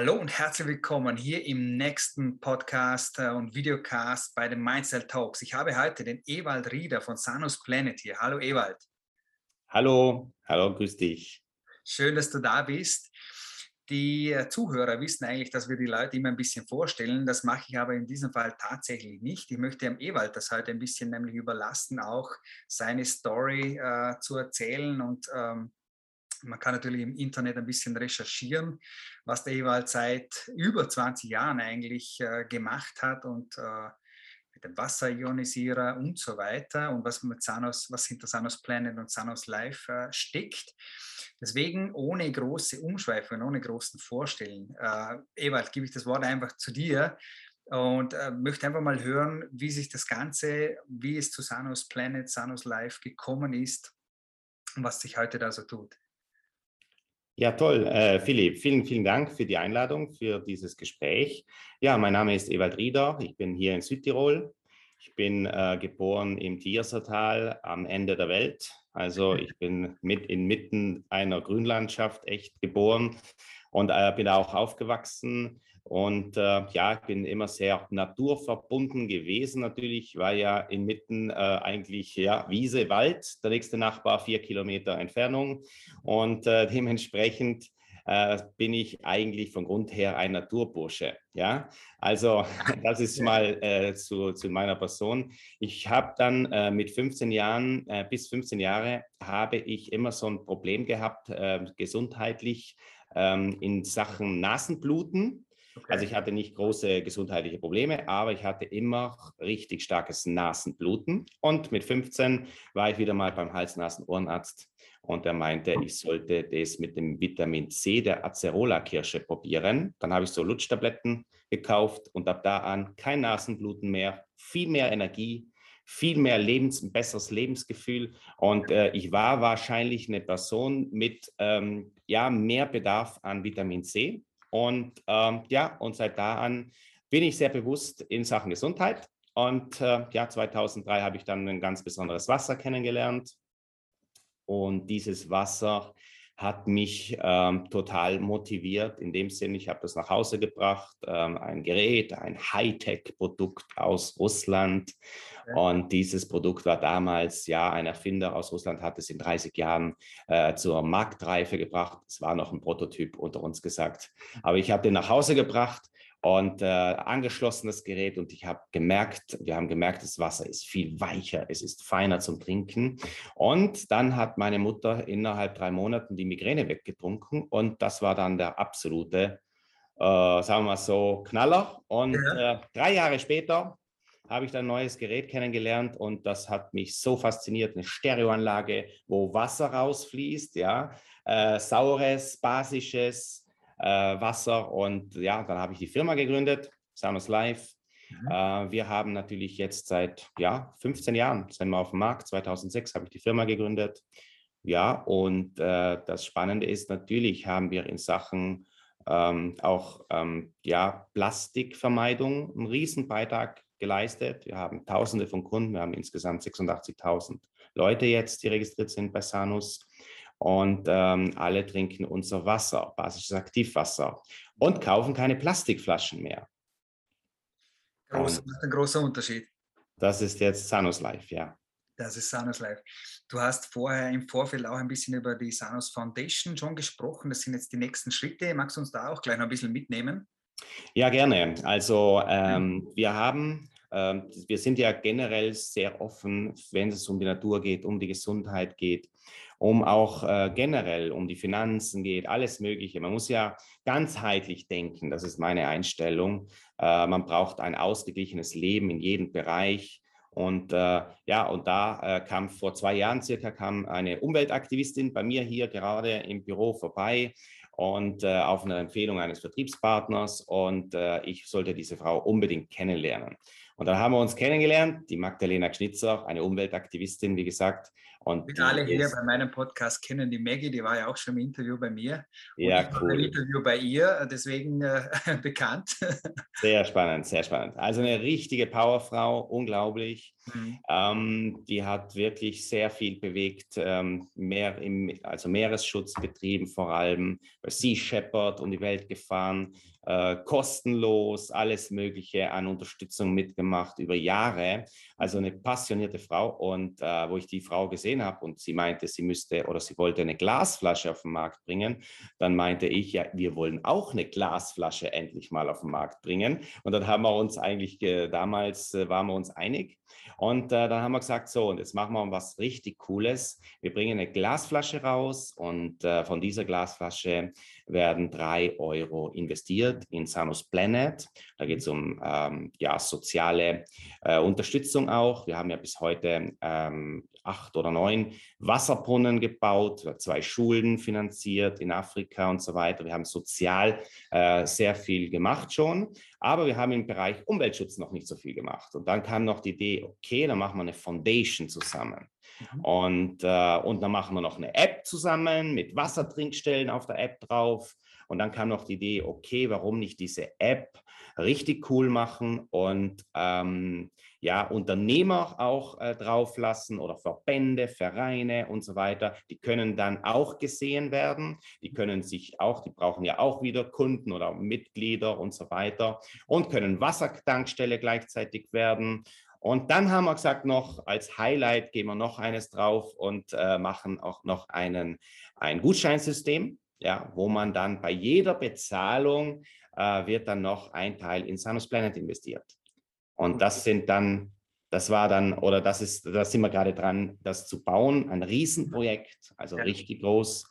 Hallo und herzlich willkommen hier im nächsten Podcast äh, und Videocast bei den Mindset Talks. Ich habe heute den Ewald Rieder von Sanus Planet hier. Hallo Ewald. Hallo, hallo, grüß dich. Schön, dass du da bist. Die äh, Zuhörer wissen eigentlich, dass wir die Leute immer ein bisschen vorstellen. Das mache ich aber in diesem Fall tatsächlich nicht. Ich möchte dem Ewald das heute ein bisschen nämlich überlassen, auch seine Story äh, zu erzählen und ähm, man kann natürlich im Internet ein bisschen recherchieren, was der Ewald seit über 20 Jahren eigentlich äh, gemacht hat und äh, mit dem Wasserionisierer und so weiter und was mit Sanos, was hinter Sanos Planet und Sanos Life äh, steckt. Deswegen ohne große Umschweife ohne großen Vorstellen. Äh, Ewald, gebe ich das Wort einfach zu dir und äh, möchte einfach mal hören, wie sich das Ganze, wie es zu Sanos Planet, Sanos Life gekommen ist und was sich heute da so tut. Ja, toll. Äh, Philipp, vielen, vielen Dank für die Einladung, für dieses Gespräch. Ja, mein Name ist Ewald Rieder. Ich bin hier in Südtirol. Ich bin äh, geboren im Tiersertal am Ende der Welt. Also ich bin mit inmitten einer Grünlandschaft echt geboren und äh, bin auch aufgewachsen. Und äh, ja, ich bin immer sehr naturverbunden gewesen. Natürlich war ja inmitten äh, eigentlich ja, Wiese, Wald, der nächste Nachbar vier Kilometer Entfernung. Und äh, dementsprechend äh, bin ich eigentlich von Grund her ein Naturbursche. Ja, also das ist mal äh, zu, zu meiner Person. Ich habe dann äh, mit 15 Jahren, äh, bis 15 Jahre, habe ich immer so ein Problem gehabt, äh, gesundheitlich ähm, in Sachen Nasenbluten. Okay. Also ich hatte nicht große gesundheitliche Probleme, aber ich hatte immer richtig starkes Nasenbluten. Und mit 15 war ich wieder mal beim Hals-Nasen-Ohrenarzt und er meinte, ich sollte das mit dem Vitamin C der Acerola-Kirsche probieren. Dann habe ich so Lutschtabletten gekauft und ab da an kein Nasenbluten mehr, viel mehr Energie, viel mehr Lebens, ein besseres Lebensgefühl. Und äh, ich war wahrscheinlich eine Person mit ähm, ja, mehr Bedarf an Vitamin C. Und ähm, ja, und seit da an bin ich sehr bewusst in Sachen Gesundheit. Und äh, ja, 2003 habe ich dann ein ganz besonderes Wasser kennengelernt. Und dieses Wasser hat mich ähm, total motiviert. In dem Sinne, ich habe das nach Hause gebracht, ähm, ein Gerät, ein Hightech-Produkt aus Russland. Ja. Und dieses Produkt war damals, ja, ein Erfinder aus Russland hat es in 30 Jahren äh, zur Marktreife gebracht. Es war noch ein Prototyp unter uns gesagt. Aber ich habe den nach Hause gebracht und äh, angeschlossen das Gerät und ich habe gemerkt, wir haben gemerkt, das Wasser ist viel weicher, es ist feiner zum Trinken. Und dann hat meine Mutter innerhalb drei Monaten die Migräne weggetrunken und das war dann der absolute, äh, sagen wir mal so, Knaller. Und ja. äh, drei Jahre später habe ich dann ein neues Gerät kennengelernt und das hat mich so fasziniert, eine Stereoanlage, wo Wasser rausfließt, ja, äh, saures, basisches, äh, Wasser. Und ja, dann habe ich die Firma gegründet, Samus Life. Mhm. Äh, wir haben natürlich jetzt seit ja, 15 Jahren, sind wir auf dem Markt. 2006 habe ich die Firma gegründet. Ja, und äh, das Spannende ist natürlich, haben wir in Sachen ähm, auch ähm, ja, Plastikvermeidung einen Riesenbeitrag geleistet. Wir haben Tausende von Kunden, wir haben insgesamt 86.000 Leute jetzt, die registriert sind bei Sanus und ähm, alle trinken unser Wasser, basisches Aktivwasser und kaufen keine Plastikflaschen mehr. Groß, ein großer Unterschied. Das ist jetzt Sanus Life, ja. Das ist Sanus Life. Du hast vorher im Vorfeld auch ein bisschen über die Sanus Foundation schon gesprochen. Das sind jetzt die nächsten Schritte. Magst du uns da auch gleich noch ein bisschen mitnehmen? Ja, gerne. Also ähm, wir haben ähm, wir sind ja generell sehr offen, wenn es um die Natur geht, um die Gesundheit geht, um auch äh, generell um die Finanzen geht, alles Mögliche. Man muss ja ganzheitlich denken, das ist meine Einstellung. Äh, man braucht ein ausgeglichenes Leben in jedem Bereich. Und äh, ja, und da äh, kam vor zwei Jahren circa kam eine Umweltaktivistin bei mir hier gerade im Büro vorbei und äh, auf eine Empfehlung eines Vertriebspartners und äh, ich sollte diese Frau unbedingt kennenlernen. Und dann haben wir uns kennengelernt, die Magdalena Schnitzer, eine Umweltaktivistin, wie gesagt. Und alle hier bei meinem Podcast kennen die Maggie, die war ja auch schon im Interview bei mir. Und ja, ich cool. Ein Interview bei ihr, deswegen äh, bekannt. Sehr spannend, sehr spannend. Also eine richtige Powerfrau, unglaublich. Mhm. Ähm, die hat wirklich sehr viel bewegt, ähm, mehr im, also Meeresschutz betrieben vor allem, Sea Shepherd um die Welt gefahren, äh, kostenlos alles Mögliche an Unterstützung mitgemacht über Jahre. Also eine passionierte Frau. Und äh, wo ich die Frau gesehen habe und sie meinte, sie müsste oder sie wollte eine Glasflasche auf den Markt bringen, dann meinte ich, ja, wir wollen auch eine Glasflasche endlich mal auf den Markt bringen. Und dann haben wir uns eigentlich, äh, damals waren wir uns einig. Und äh, dann haben wir gesagt, so, und jetzt machen wir was richtig Cooles. Wir bringen eine Glasflasche raus und äh, von dieser Glasflasche werden drei Euro investiert in Sanus Planet. Da geht es um ähm, ja, soziale äh, Unterstützung auch. Wir haben ja bis heute ähm, acht oder neun Wasserbrunnen gebaut, zwei Schulen finanziert in Afrika und so weiter. Wir haben sozial äh, sehr viel gemacht schon, aber wir haben im Bereich Umweltschutz noch nicht so viel gemacht. Und dann kam noch die Idee, okay, dann machen wir eine Foundation zusammen. Mhm. Und, äh, und dann machen wir noch eine App zusammen mit Wassertrinkstellen auf der App drauf. Und dann kam noch die Idee, okay, warum nicht diese App richtig cool machen und ähm, ja, Unternehmer auch äh, drauf lassen oder Verbände, Vereine und so weiter. Die können dann auch gesehen werden. Die können sich auch, die brauchen ja auch wieder Kunden oder Mitglieder und so weiter und können Wassertankstelle gleichzeitig werden. Und dann haben wir gesagt, noch als Highlight geben wir noch eines drauf und äh, machen auch noch einen, ein Gutscheinsystem, ja, wo man dann bei jeder Bezahlung äh, wird dann noch ein Teil in Sanus Planet investiert. Und das sind dann, das war dann, oder das ist, da sind wir gerade dran, das zu bauen, ein Riesenprojekt, also ja. richtig groß.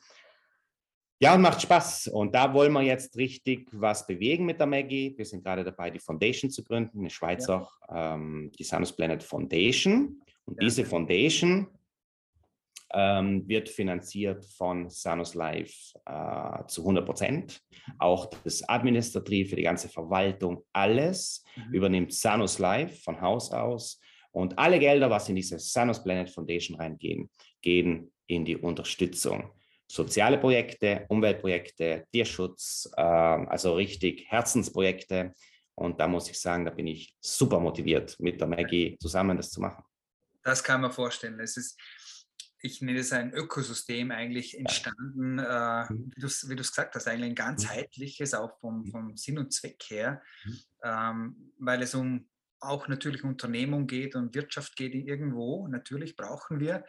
Ja, und macht Spaß. Und da wollen wir jetzt richtig was bewegen mit der Maggie. Wir sind gerade dabei, die Foundation zu gründen, eine Schweizer, ja. ähm, die Sanus Planet Foundation. Und ja. diese Foundation ähm, wird finanziert von Sanus Life äh, zu 100 Prozent. Auch das Administrative, die ganze Verwaltung, alles mhm. übernimmt Sanus Life von Haus aus. Und alle Gelder, was in diese Sanus Planet Foundation reingehen, gehen in die Unterstützung soziale Projekte, Umweltprojekte, Tierschutz, äh, also richtig Herzensprojekte. Und da muss ich sagen, da bin ich super motiviert, mit der Maggie zusammen das zu machen. Das kann man vorstellen. Es ist, ich nenne es ein Ökosystem eigentlich entstanden, äh, mhm. wie du es gesagt hast, eigentlich ein ganzheitliches, auch vom, mhm. vom Sinn und Zweck her, mhm. ähm, weil es um auch natürlich Unternehmung geht und Wirtschaft geht irgendwo. Natürlich brauchen wir,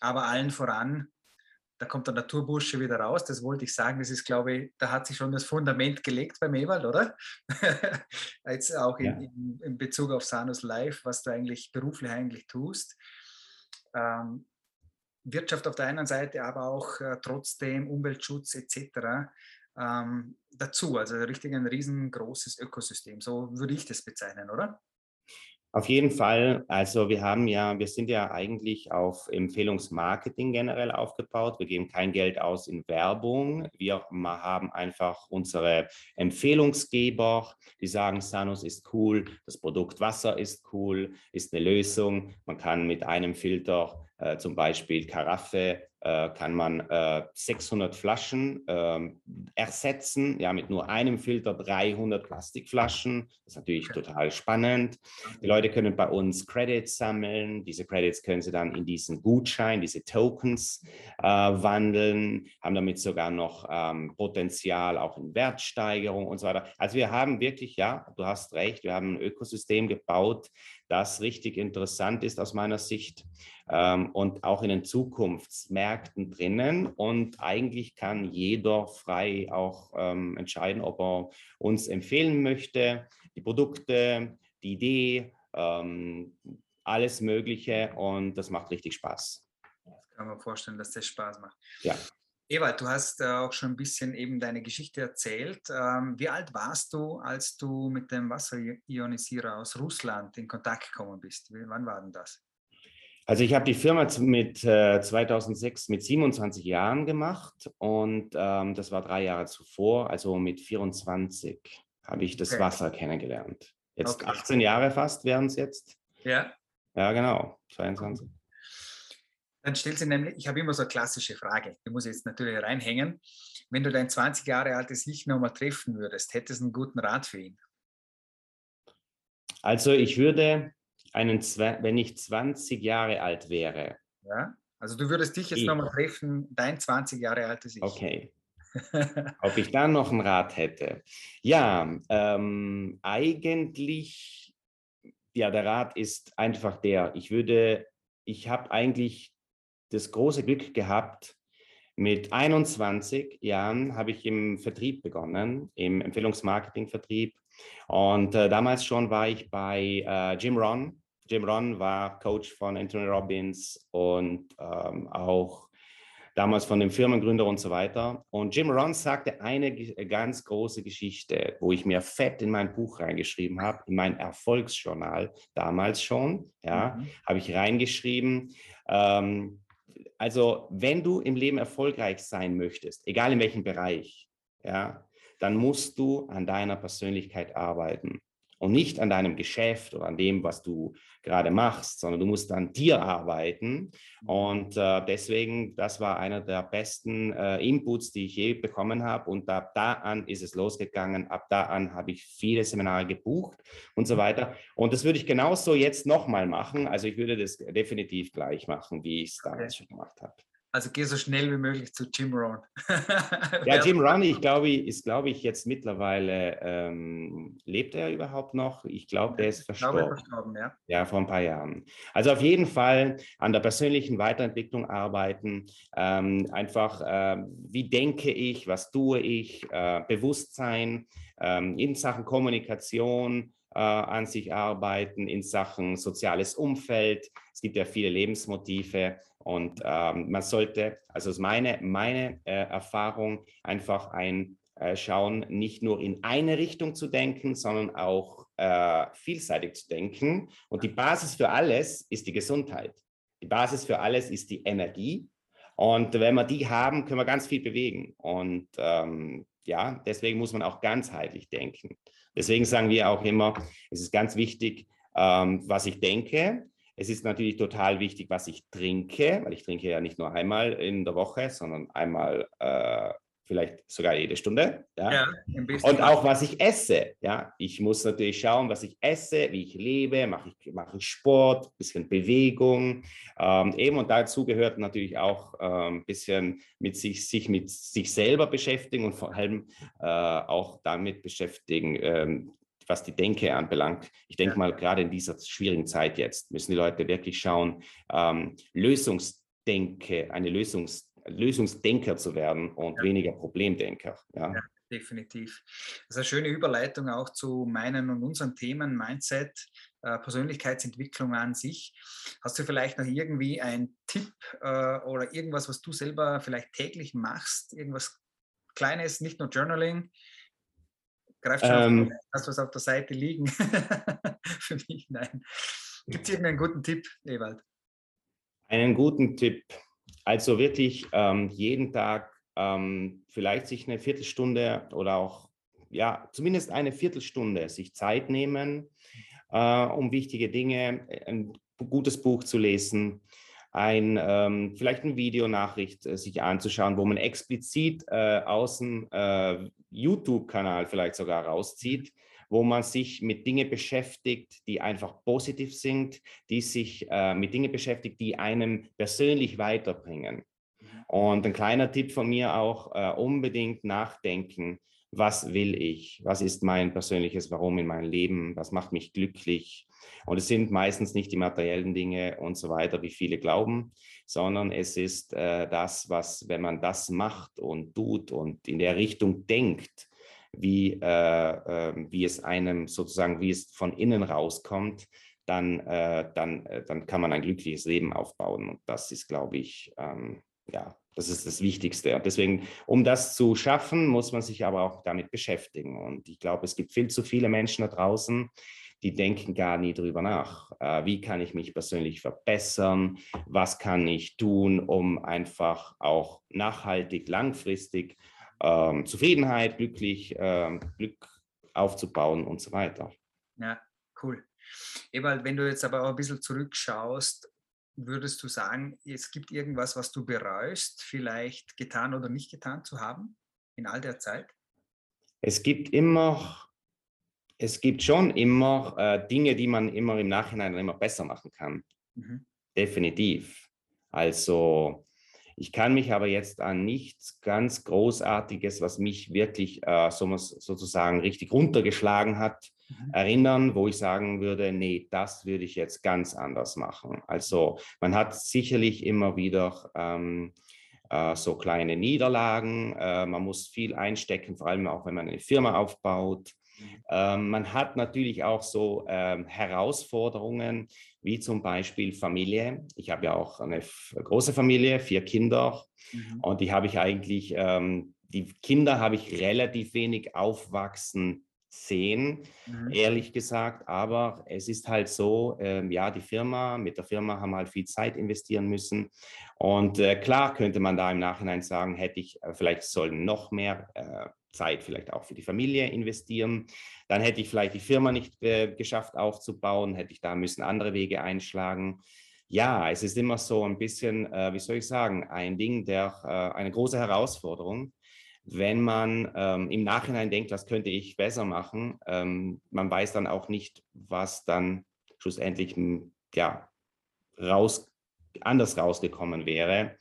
aber allen voran da kommt der Naturbursche wieder raus. Das wollte ich sagen. Das ist, glaube ich, da hat sich schon das Fundament gelegt beim Ewald, oder? Jetzt auch in, in, in, Bezug auf Sanus Live, was du eigentlich beruflich eigentlich tust. Ähm, Wirtschaft auf der einen Seite, aber auch äh, trotzdem Umweltschutz etc. Ähm, dazu. Also richtig ein riesengroßes Ökosystem. So würde ich das bezeichnen, oder? Auf jeden Fall. Also wir haben ja, wir sind ja eigentlich auf Empfehlungsmarketing generell aufgebaut. Wir geben kein Geld aus in Werbung. Wir haben einfach unsere Empfehlungsgeber, die sagen, Sanus ist cool, das Produkt Wasser ist cool, ist eine Lösung. Man kann mit einem Filter äh, zum Beispiel Karaffe kann man äh, 600 Flaschen äh, ersetzen, ja, mit nur einem Filter 300 Plastikflaschen. Das ist natürlich total spannend. Die Leute können bei uns Credits sammeln. Diese Credits können sie dann in diesen Gutschein, diese Tokens äh, wandeln, haben damit sogar noch ähm, Potenzial auch in Wertsteigerung und so weiter. Also wir haben wirklich, ja, du hast recht, wir haben ein Ökosystem gebaut, das richtig interessant ist aus meiner Sicht ähm, und auch in den Zukunftsmärkten drinnen. Und eigentlich kann jeder frei auch ähm, entscheiden, ob er uns empfehlen möchte, die Produkte, die Idee, ähm, alles Mögliche. Und das macht richtig Spaß. Das kann man vorstellen, dass das Spaß macht. Ja. Ewald, du hast äh, auch schon ein bisschen eben deine Geschichte erzählt. Ähm, wie alt warst du, als du mit dem Wasserionisierer aus Russland in Kontakt gekommen bist? wann war denn das? Also ich habe die Firma mit äh, 2006 mit 27 Jahren gemacht und ähm, das war drei Jahre zuvor, also mit 24 habe ich das okay. Wasser kennengelernt. Jetzt okay. 18 Jahre fast wären es jetzt. Ja. Ja, genau, 22. Dann stellt sie nämlich, ich habe immer so eine klassische Frage, die muss ich jetzt natürlich reinhängen. Wenn du dein 20 Jahre altes Ich nochmal treffen würdest, hättest du einen guten Rat für ihn? Also ich würde einen, wenn ich 20 Jahre alt wäre. Ja, also du würdest dich jetzt nochmal treffen, dein 20 Jahre altes Ich. Okay. Ob ich dann noch einen Rat hätte? Ja, ähm, eigentlich, ja, der Rat ist einfach der, ich würde, ich habe eigentlich das große Glück gehabt, mit 21 Jahren habe ich im Vertrieb begonnen, im Empfehlungsmarketing-Vertrieb. Und äh, damals schon war ich bei äh, Jim Ron. Jim Ron war Coach von Anthony Robbins und ähm, auch damals von dem Firmengründer und so weiter. Und Jim Ron sagte eine ganz große Geschichte, wo ich mir fett in mein Buch reingeschrieben habe, in mein Erfolgsjournal damals schon, ja, mhm. habe ich reingeschrieben. Ähm, also wenn du im Leben erfolgreich sein möchtest, egal in welchem Bereich, ja, dann musst du an deiner Persönlichkeit arbeiten und nicht an deinem Geschäft oder an dem, was du gerade machst, sondern du musst an dir arbeiten. Und äh, deswegen, das war einer der besten äh, Inputs, die ich je bekommen habe. Und ab da an ist es losgegangen. Ab da an habe ich viele Seminare gebucht und so weiter. Und das würde ich genauso jetzt nochmal machen. Also ich würde das definitiv gleich machen, wie ich es damals okay. schon gemacht habe. Also geh so schnell wie möglich zu Jim Rohn. ja, Jim Rohn, ich glaube, ist, glaube ich, jetzt mittlerweile, ähm, lebt er überhaupt noch? Ich glaube, der ist verstorben. Ich glaube, verstorben, ja. Ja, vor ein paar Jahren. Also auf jeden Fall an der persönlichen Weiterentwicklung arbeiten. Ähm, einfach, äh, wie denke ich, was tue ich, äh, Bewusstsein ähm, in Sachen Kommunikation, äh, an sich arbeiten in Sachen soziales Umfeld. Es gibt ja viele Lebensmotive und ähm, man sollte, also ist meine, meine äh, Erfahrung, einfach ein äh, Schauen, nicht nur in eine Richtung zu denken, sondern auch äh, vielseitig zu denken. Und die Basis für alles ist die Gesundheit. Die Basis für alles ist die Energie. Und wenn wir die haben, können wir ganz viel bewegen. Und ähm, ja, deswegen muss man auch ganzheitlich denken. Deswegen sagen wir auch immer, es ist ganz wichtig, ähm, was ich denke. Es ist natürlich total wichtig, was ich trinke, weil ich trinke ja nicht nur einmal in der Woche, sondern einmal äh, vielleicht sogar jede Stunde. Ja? ja und auch was ich esse. Ja? Ich muss natürlich schauen, was ich esse, wie ich lebe, mache ich, mache ich Sport, ein bisschen Bewegung. Ähm, eben und dazu gehört natürlich auch ein ähm, bisschen mit sich, sich mit sich selber beschäftigen und vor allem äh, auch damit beschäftigen, ähm, was die Denke anbelangt. Ich denke mal, gerade in dieser schwierigen Zeit jetzt müssen die Leute wirklich schauen, ähm, Lösungsdenke, eine Lösungs Lösungsdenker zu werden und ja. weniger Problemdenker. Ja. ja. definitiv. Das ist eine schöne Überleitung auch zu meinen und unseren Themen Mindset, äh, Persönlichkeitsentwicklung an sich. Hast du vielleicht noch irgendwie einen Tipp äh, oder irgendwas, was du selber vielleicht täglich machst? Irgendwas Kleines, nicht nur Journaling? Greift schon ähm, du was auf der Seite liegen? Für mich, nein. Gibt es irgendeinen guten Tipp, Ewald? Einen guten Tipp. Also wirklich ähm, jeden Tag ähm, vielleicht sich eine Viertelstunde oder auch, ja, zumindest eine Viertelstunde sich Zeit nehmen, äh, um wichtige Dinge, ein gutes Buch zu lesen, ein, ähm, vielleicht eine Videonachricht äh, sich anzuschauen, wo man explizit äh, aus dem äh, YouTube-Kanal vielleicht sogar rauszieht wo man sich mit Dingen beschäftigt, die einfach positiv sind, die sich äh, mit Dingen beschäftigt, die einem persönlich weiterbringen. Und ein kleiner Tipp von mir auch, äh, unbedingt nachdenken, was will ich, was ist mein persönliches Warum in meinem Leben, was macht mich glücklich. Und es sind meistens nicht die materiellen Dinge und so weiter, wie viele glauben, sondern es ist äh, das, was, wenn man das macht und tut und in der Richtung denkt, wie, äh, äh, wie es einem sozusagen, wie es von innen rauskommt, dann, äh, dann, äh, dann kann man ein glückliches Leben aufbauen. Und das ist, glaube ich, ähm, ja, das ist das Wichtigste. Und deswegen, um das zu schaffen, muss man sich aber auch damit beschäftigen. Und ich glaube, es gibt viel zu viele Menschen da draußen, die denken gar nie drüber nach. Äh, wie kann ich mich persönlich verbessern? Was kann ich tun, um einfach auch nachhaltig, langfristig ähm, Zufriedenheit, glücklich, ähm, Glück aufzubauen und so weiter. Ja, cool. Ewald, wenn du jetzt aber auch ein bisschen zurückschaust, würdest du sagen, es gibt irgendwas, was du bereust, vielleicht getan oder nicht getan zu haben in all der Zeit? Es gibt immer, es gibt schon immer äh, Dinge, die man immer im Nachhinein immer besser machen kann. Mhm. Definitiv. Also ich kann mich aber jetzt an nichts ganz Großartiges, was mich wirklich äh, so, sozusagen richtig runtergeschlagen hat, mhm. erinnern, wo ich sagen würde, nee, das würde ich jetzt ganz anders machen. Also man hat sicherlich immer wieder ähm, äh, so kleine Niederlagen, äh, man muss viel einstecken, vor allem auch wenn man eine Firma aufbaut. Ähm, man hat natürlich auch so ähm, Herausforderungen, wie zum Beispiel Familie. Ich habe ja auch eine große Familie, vier Kinder. Mhm. Und die habe ich eigentlich, ähm, die Kinder habe ich relativ wenig aufwachsen sehen, mhm. ehrlich gesagt. Aber es ist halt so, ähm, ja, die Firma, mit der Firma haben halt viel Zeit investieren müssen. Und äh, klar könnte man da im Nachhinein sagen, hätte ich äh, vielleicht sollen noch mehr äh, Zeit vielleicht auch für die Familie investieren. Dann hätte ich vielleicht die Firma nicht äh, geschafft aufzubauen, hätte ich da müssen andere Wege einschlagen. Ja, es ist immer so ein bisschen, äh, wie soll ich sagen, ein Ding der, äh, eine große Herausforderung, wenn man ähm, im Nachhinein denkt, was könnte ich besser machen. Ähm, man weiß dann auch nicht, was dann schlussendlich ja, raus, anders rausgekommen wäre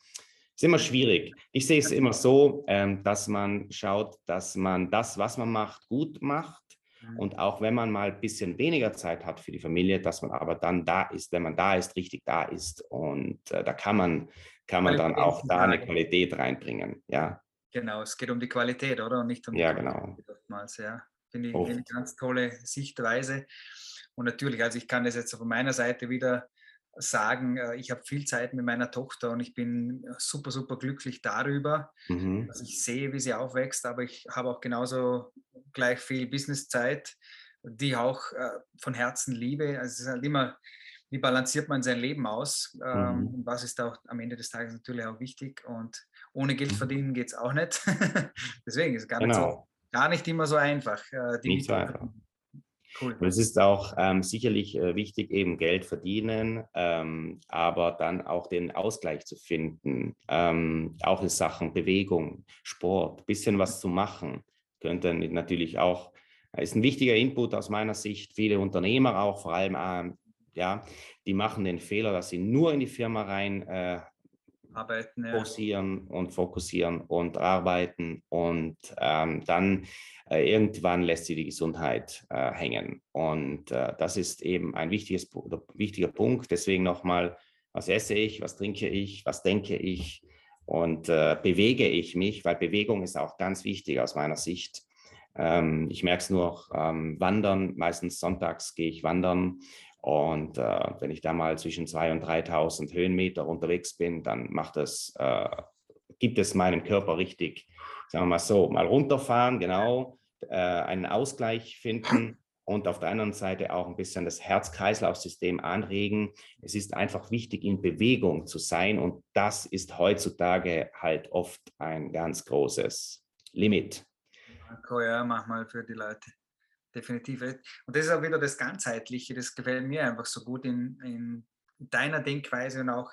ist immer schwierig. Ich sehe es immer so, ähm, dass man schaut, dass man das, was man macht, gut macht. Mhm. Und auch wenn man mal ein bisschen weniger Zeit hat für die Familie, dass man aber dann da ist, wenn man da ist, richtig da ist. Und äh, da kann man, kann man dann auch da eine Qualität reinbringen. Ja. Genau, es geht um die Qualität, oder? Und nicht um ja, genau. oftmals, ja. Finde ich eine ganz tolle Sichtweise. Und natürlich, also ich kann das jetzt von meiner Seite wieder sagen, äh, ich habe viel Zeit mit meiner Tochter und ich bin super, super glücklich darüber, mhm. dass ich sehe, wie sie aufwächst, aber ich habe auch genauso gleich viel Businesszeit, die ich auch äh, von Herzen liebe. Also es ist halt immer, wie balanciert man sein Leben aus ähm, mhm. und was ist auch am Ende des Tages natürlich auch wichtig und ohne Geld mhm. verdienen geht es auch nicht. Deswegen ist es gar, genau. nicht so, genau. gar nicht immer so einfach. Äh, nicht so einfach. Cool. Und es ist auch ähm, sicherlich äh, wichtig, eben Geld verdienen, ähm, aber dann auch den Ausgleich zu finden, ähm, auch in Sachen Bewegung, Sport, bisschen was zu machen, könnte natürlich auch, ist ein wichtiger Input aus meiner Sicht. Viele Unternehmer auch, vor allem, ähm, ja, die machen den Fehler, dass sie nur in die Firma rein äh, arbeiten, ja. Posieren und fokussieren und arbeiten und ähm, dann äh, irgendwann lässt sie die Gesundheit äh, hängen. Und äh, das ist eben ein wichtiges, wichtiger Punkt. Deswegen nochmal, was esse ich, was trinke ich, was denke ich und äh, bewege ich mich, weil Bewegung ist auch ganz wichtig aus meiner Sicht. Ähm, ich merke es nur ähm, wandern, meistens sonntags gehe ich wandern und äh, wenn ich da mal zwischen 2.000 und 3.000 Höhenmeter unterwegs bin, dann macht das, äh, gibt es meinem Körper richtig, sagen wir mal so, mal runterfahren, genau, äh, einen Ausgleich finden und auf der anderen Seite auch ein bisschen das Herz-Kreislauf-System anregen. Es ist einfach wichtig, in Bewegung zu sein und das ist heutzutage halt oft ein ganz großes Limit. Ja, mach mal für die Leute definitiv. Und das ist auch wieder das Ganzheitliche, das gefällt mir einfach so gut in, in deiner Denkweise und auch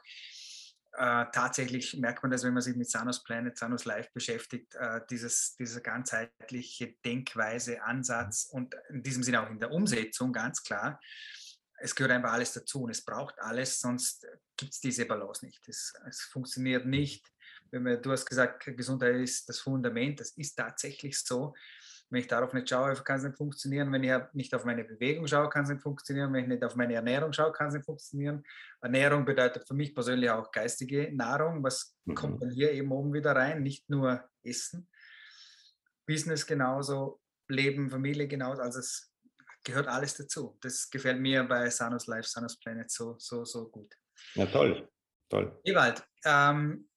äh, tatsächlich merkt man das, wenn man sich mit Sanos Planet, Sanos Life beschäftigt, äh, dieses, dieser ganzheitliche Denkweise, Ansatz und in diesem Sinne auch in der Umsetzung ganz klar. Es gehört einfach alles dazu und es braucht alles, sonst gibt es diese Balance nicht. Es, es funktioniert nicht. Wenn wir, du hast gesagt, Gesundheit ist das Fundament, das ist tatsächlich so. Wenn ich darauf nicht schaue, kann es nicht funktionieren. Wenn ich nicht auf meine Bewegung schaue, kann es nicht funktionieren. Wenn ich nicht auf meine Ernährung schaue, kann es nicht funktionieren. Ernährung bedeutet für mich persönlich auch geistige Nahrung. Was mhm. kommt dann hier eben oben wieder rein? Nicht nur Essen. Business genauso, Leben, Familie genauso. Also es gehört alles dazu. Das gefällt mir bei Sanus Life, Sanus Planet so, so, so gut. Ja, toll. Toll. Ewald, ähm,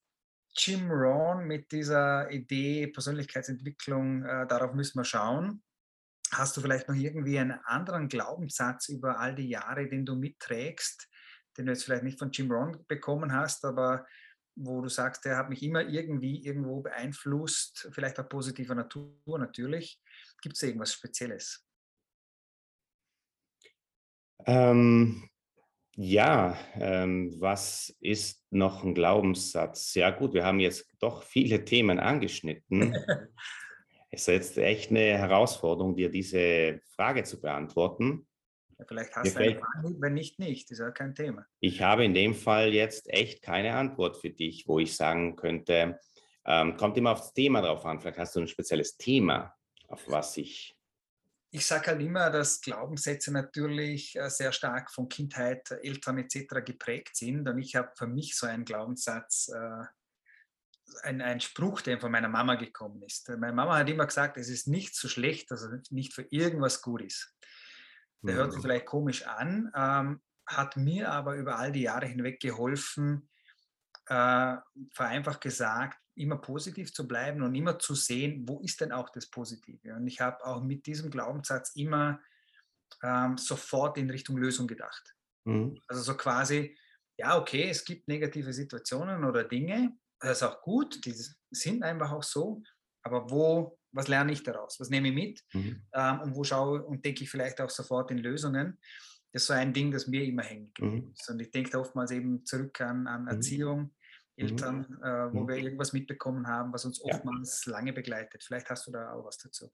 Jim Rohn mit dieser Idee Persönlichkeitsentwicklung, äh, darauf müssen wir schauen. Hast du vielleicht noch irgendwie einen anderen Glaubenssatz über all die Jahre, den du mitträgst, den du jetzt vielleicht nicht von Jim Rohn bekommen hast, aber wo du sagst, der hat mich immer irgendwie irgendwo beeinflusst, vielleicht auch positiver Natur natürlich. Gibt es irgendwas Spezielles? Ähm, ja, ähm, was ist noch ein Glaubenssatz? Ja gut, wir haben jetzt doch viele Themen angeschnitten. Es ist jetzt echt eine Herausforderung, dir diese Frage zu beantworten. Ja, vielleicht hast du eine Frage, wenn nicht, nicht. Ist ja kein Thema. Ich habe in dem Fall jetzt echt keine Antwort für dich, wo ich sagen könnte, ähm, kommt immer aufs Thema drauf an. Vielleicht hast du ein spezielles Thema, auf was ich. Ich sage halt immer, dass Glaubenssätze natürlich äh, sehr stark von Kindheit, Eltern etc. geprägt sind. Und ich habe für mich so einen Glaubenssatz, äh, ein, ein Spruch, der von meiner Mama gekommen ist. Meine Mama hat immer gesagt, es ist nicht so schlecht, dass es nicht für irgendwas gut ist. Der mhm. hört sich mhm. vielleicht komisch an, ähm, hat mir aber über all die Jahre hinweg geholfen, äh, vereinfacht gesagt, immer positiv zu bleiben und immer zu sehen, wo ist denn auch das Positive. Und ich habe auch mit diesem Glaubenssatz immer ähm, sofort in Richtung Lösung gedacht. Mhm. Also so quasi, ja, okay, es gibt negative Situationen oder Dinge, das ist auch gut, die sind einfach auch so, aber wo, was lerne ich daraus? Was nehme ich mit? Mhm. Ähm, und wo schaue und denke ich vielleicht auch sofort in Lösungen? Das ist so ein Ding, das mir immer hängen geblieben mhm. ist. Und ich denke da oftmals eben zurück an, an mhm. Mhm. Eltern, äh, wo mhm. wir irgendwas mitbekommen haben, was uns oftmals ja. lange begleitet. Vielleicht hast du da auch was dazu.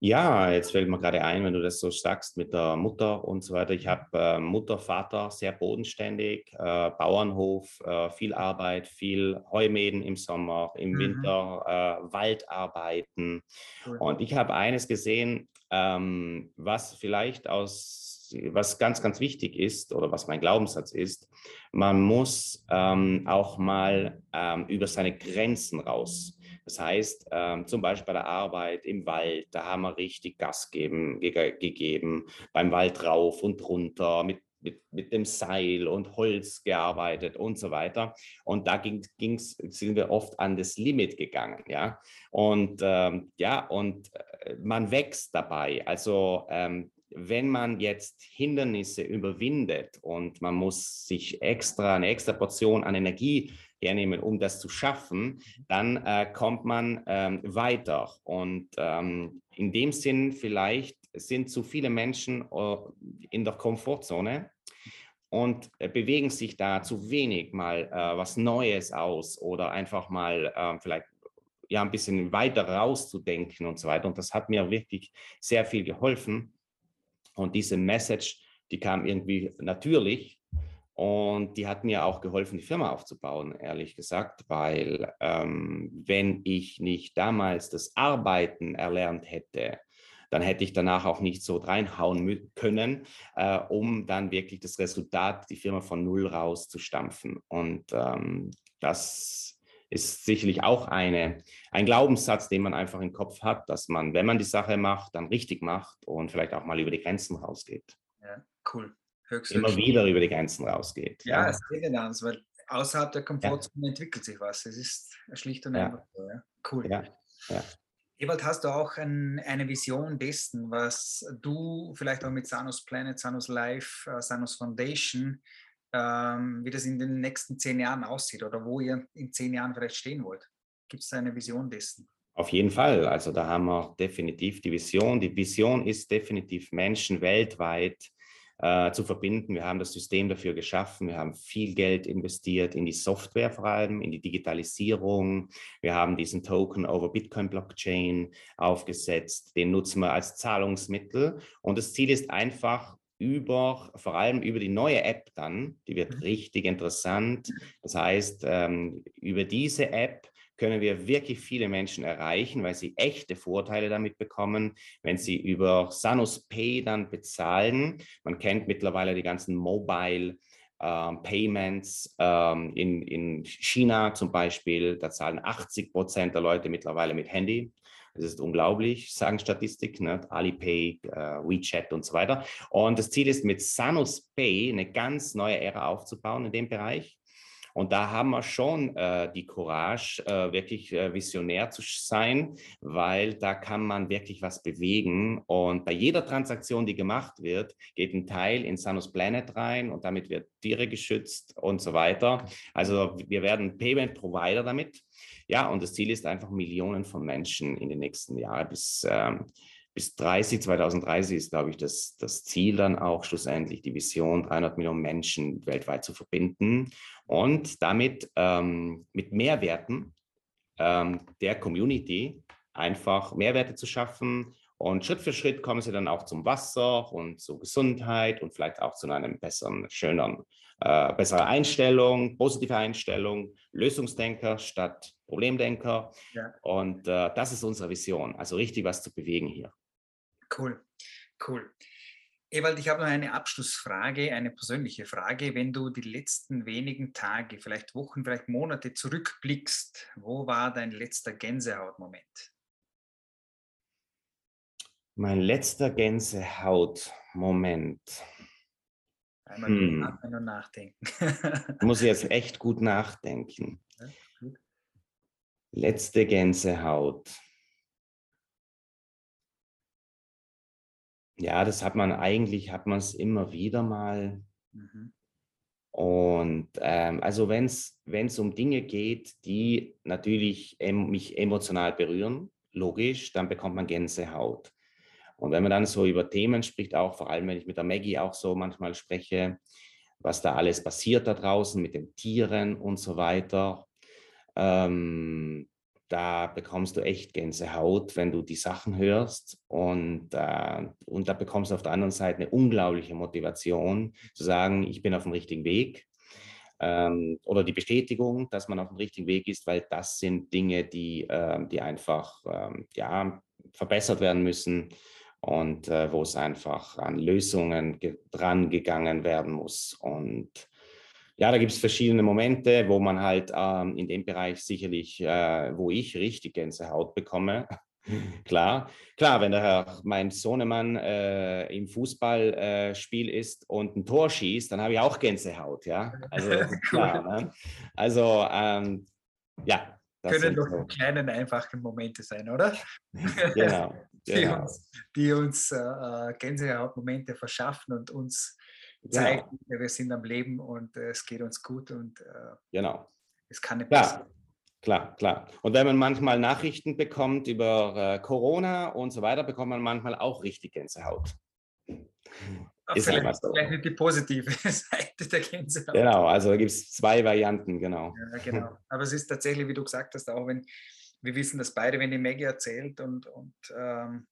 Ja, jetzt fällt mir gerade ein, wenn du das so sagst mit der Mutter und so weiter. Ich habe äh, Mutter, Vater, sehr bodenständig, äh, Bauernhof, äh, viel Arbeit, viel Heumäden im Sommer, im mhm. Winter, äh, Waldarbeiten. Cool. Und ich habe eines gesehen, ähm, was vielleicht aus, was ganz, ganz wichtig ist oder was mein Glaubenssatz ist, man muss ähm, auch mal ähm, über seine Grenzen raus das heißt, ähm, zum Beispiel bei der Arbeit im Wald, da haben wir richtig Gas geben, ge gegeben, beim Wald rauf und runter, mit, mit, mit dem Seil und Holz gearbeitet und so weiter. Und da ging, ging's, sind wir oft an das Limit gegangen. Ja? Und ähm, ja, und äh, man wächst dabei. Also ähm, wenn man jetzt Hindernisse überwindet und man muss sich extra eine extra Portion an Energie hernehmen, um das zu schaffen, dann äh, kommt man ähm, weiter. Und ähm, in dem Sinn vielleicht sind zu viele Menschen äh, in der Komfortzone und äh, bewegen sich da zu wenig mal äh, was Neues aus oder einfach mal ähm, vielleicht ja ein bisschen weiter rauszudenken und so weiter. Und das hat mir wirklich sehr viel geholfen. Und diese Message, die kam irgendwie natürlich und die hat mir auch geholfen, die Firma aufzubauen, ehrlich gesagt, weil ähm, wenn ich nicht damals das Arbeiten erlernt hätte, dann hätte ich danach auch nicht so reinhauen können, äh, um dann wirklich das Resultat, die Firma von Null rauszustampfen. Und ähm, das ist sicherlich auch eine, ein Glaubenssatz, den man einfach im Kopf hat, dass man, wenn man die Sache macht, dann richtig macht und vielleicht auch mal über die Grenzen rausgeht. Ja, cool immer wieder über die Grenzen rausgeht. Ja, ja. es geht nicht anders, weil außerhalb der Komfortzone ja. entwickelt sich was. Es ist schlicht und einfach so. Ja. Cool. Ja. Ja. Ewald, hast du auch ein, eine Vision dessen, was du vielleicht auch mit Sanus Planet, Sanus Life, uh, Sanus Foundation, ähm, wie das in den nächsten zehn Jahren aussieht oder wo ihr in zehn Jahren vielleicht stehen wollt? Gibt es eine Vision dessen? Auf jeden Fall. Also da haben wir definitiv die Vision. Die Vision ist definitiv Menschen weltweit äh, zu verbinden. Wir haben das System dafür geschaffen. Wir haben viel Geld investiert in die Software vor allem, in die Digitalisierung. Wir haben diesen Token over Bitcoin Blockchain aufgesetzt. Den nutzen wir als Zahlungsmittel. Und das Ziel ist einfach, über, vor allem über die neue App dann, die wird mhm. richtig interessant. Das heißt, ähm, über diese App können wir wirklich viele Menschen erreichen, weil sie echte Vorteile damit bekommen, wenn sie über Sanus Pay dann bezahlen. Man kennt mittlerweile die ganzen Mobile ähm, Payments ähm, in, in China zum Beispiel. Da zahlen 80 Prozent der Leute mittlerweile mit Handy. Das ist unglaublich, sagen Statistiken, ne? Alipay, äh, WeChat und so weiter. Und das Ziel ist, mit Sanus Pay eine ganz neue Ära aufzubauen in dem Bereich. Und da haben wir schon äh, die Courage, äh, wirklich äh, visionär zu sein, weil da kann man wirklich was bewegen. Und bei jeder Transaktion, die gemacht wird, geht ein Teil in Sanus Planet rein und damit wird Tiere geschützt und so weiter. Also wir werden Payment Provider damit. Ja, und das Ziel ist einfach Millionen von Menschen in den nächsten Jahren bis ähm, bis 30, 2030 ist, glaube ich, das, das Ziel dann auch schlussendlich, die Vision, 300 Millionen Menschen weltweit zu verbinden und damit ähm, mit Mehrwerten ähm, der Community einfach Mehrwerte zu schaffen. Und Schritt für Schritt kommen sie dann auch zum Wasser und zur Gesundheit und vielleicht auch zu einem besseren, schöneren, äh, bessere Einstellung, positive Einstellung, Lösungsdenker statt Problemdenker. Ja. Und äh, das ist unsere Vision, also richtig was zu bewegen hier. Cool, cool. Ewald, ich habe noch eine Abschlussfrage, eine persönliche Frage. Wenn du die letzten wenigen Tage, vielleicht Wochen, vielleicht Monate zurückblickst, wo war dein letzter Gänsehautmoment? Mein letzter Gänsehautmoment. Einmal hm. atmen und nachdenken. Muss ich jetzt echt gut nachdenken. Ja, gut. Letzte Gänsehaut. Ja, das hat man eigentlich, hat man es immer wieder mal. Mhm. Und ähm, also wenn es um Dinge geht, die natürlich em mich emotional berühren, logisch, dann bekommt man Gänsehaut. Und wenn man dann so über Themen spricht, auch vor allem, wenn ich mit der Maggie auch so manchmal spreche, was da alles passiert da draußen mit den Tieren und so weiter, ähm, da bekommst du echt Gänsehaut, wenn du die Sachen hörst. Und, äh, und da bekommst du auf der anderen Seite eine unglaubliche Motivation zu sagen, ich bin auf dem richtigen Weg. Ähm, oder die Bestätigung, dass man auf dem richtigen Weg ist, weil das sind Dinge, die, äh, die einfach ähm, ja, verbessert werden müssen und äh, wo es einfach an Lösungen dran gegangen werden muss. Und ja, da gibt es verschiedene Momente, wo man halt ähm, in dem Bereich sicherlich, äh, wo ich richtig Gänsehaut bekomme. klar, klar, wenn der Herr, mein Sohnemann äh, im Fußballspiel äh, ist und ein Tor schießt, dann habe ich auch Gänsehaut, ja. Also klar, ne? Also ähm, ja. Können doch so. kleine, einfache Momente sein, oder? genau. genau. die uns, die uns äh, Gänsehautmomente verschaffen und uns zeigen, genau. wir sind am Leben und äh, es geht uns gut und äh, genau. es kann nicht passieren. Klar, klar. Und wenn man manchmal Nachrichten bekommt über äh, Corona und so weiter, bekommt man manchmal auch richtig Gänsehaut. Ist vielleicht, so. vielleicht die positive Seite der Gänsehaut. Genau, also da gibt es zwei Varianten, genau. Ja, genau. Aber es ist tatsächlich, wie du gesagt hast, auch wenn wir wissen das beide, wenn die Maggie erzählt und, und ähm,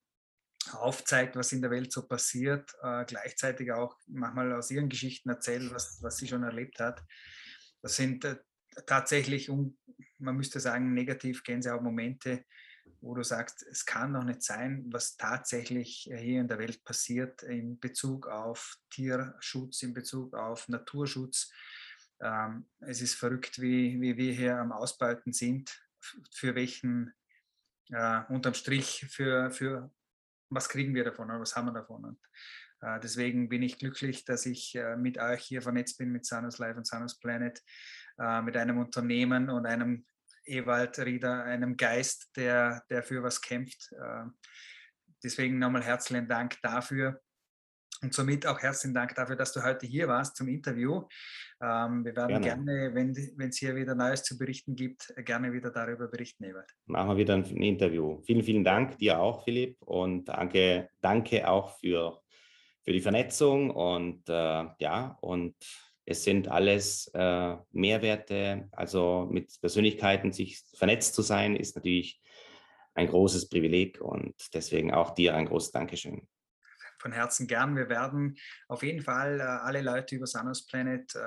aufzeigt, was in der Welt so passiert, äh, gleichzeitig auch manchmal aus ihren Geschichten erzählt, was, was sie schon erlebt hat. Das sind äh, tatsächlich, um, man müsste sagen, negativ Gänsehautmomente, wo du sagst, es kann doch nicht sein, was tatsächlich hier in der Welt passiert in Bezug auf Tierschutz, in Bezug auf Naturschutz. Ähm, es ist verrückt, wie, wie wir hier am Ausbeuten sind, für welchen, äh, unterm Strich, für, für was kriegen wir davon oder was haben wir davon. Und äh, deswegen bin ich glücklich, dass ich äh, mit euch hier vernetzt bin, mit Sanus Life und Sanus Planet, äh, mit einem Unternehmen und einem Ewald Rieder, einem Geist, der, der für was kämpft. Äh, deswegen nochmal herzlichen Dank dafür. Und somit auch herzlichen Dank dafür, dass du heute hier warst zum Interview. Ähm, wir werden gerne, gerne wenn es hier wieder Neues zu berichten gibt, gerne wieder darüber berichten, Ebert. Machen wir wieder ein, ein Interview. Vielen, vielen Dank dir auch, Philipp. Und danke, danke auch für, für die Vernetzung. Und äh, ja, und es sind alles äh, Mehrwerte. Also mit Persönlichkeiten sich vernetzt zu sein, ist natürlich ein großes Privileg. Und deswegen auch dir ein großes Dankeschön von Herzen gern. Wir werden auf jeden Fall äh, alle Leute über Sanus Planet äh,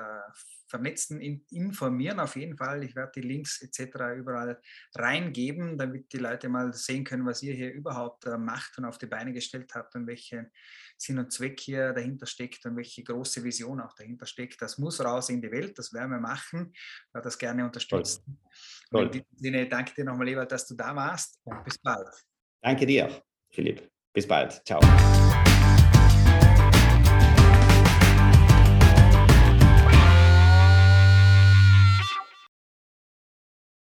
vernetzen, in, informieren auf jeden Fall. Ich werde die Links etc. überall reingeben, damit die Leute mal sehen können, was ihr hier überhaupt äh, macht und auf die Beine gestellt habt und welche Sinn und Zweck hier dahinter steckt und welche große Vision auch dahinter steckt. Das muss raus in die Welt, das werden wir machen. Ich werde das gerne unterstützen. Toll. In diesem Sinne danke dir nochmal, Ewald, dass du da warst und bis bald. Danke dir, Philipp. Bis bald. Ciao.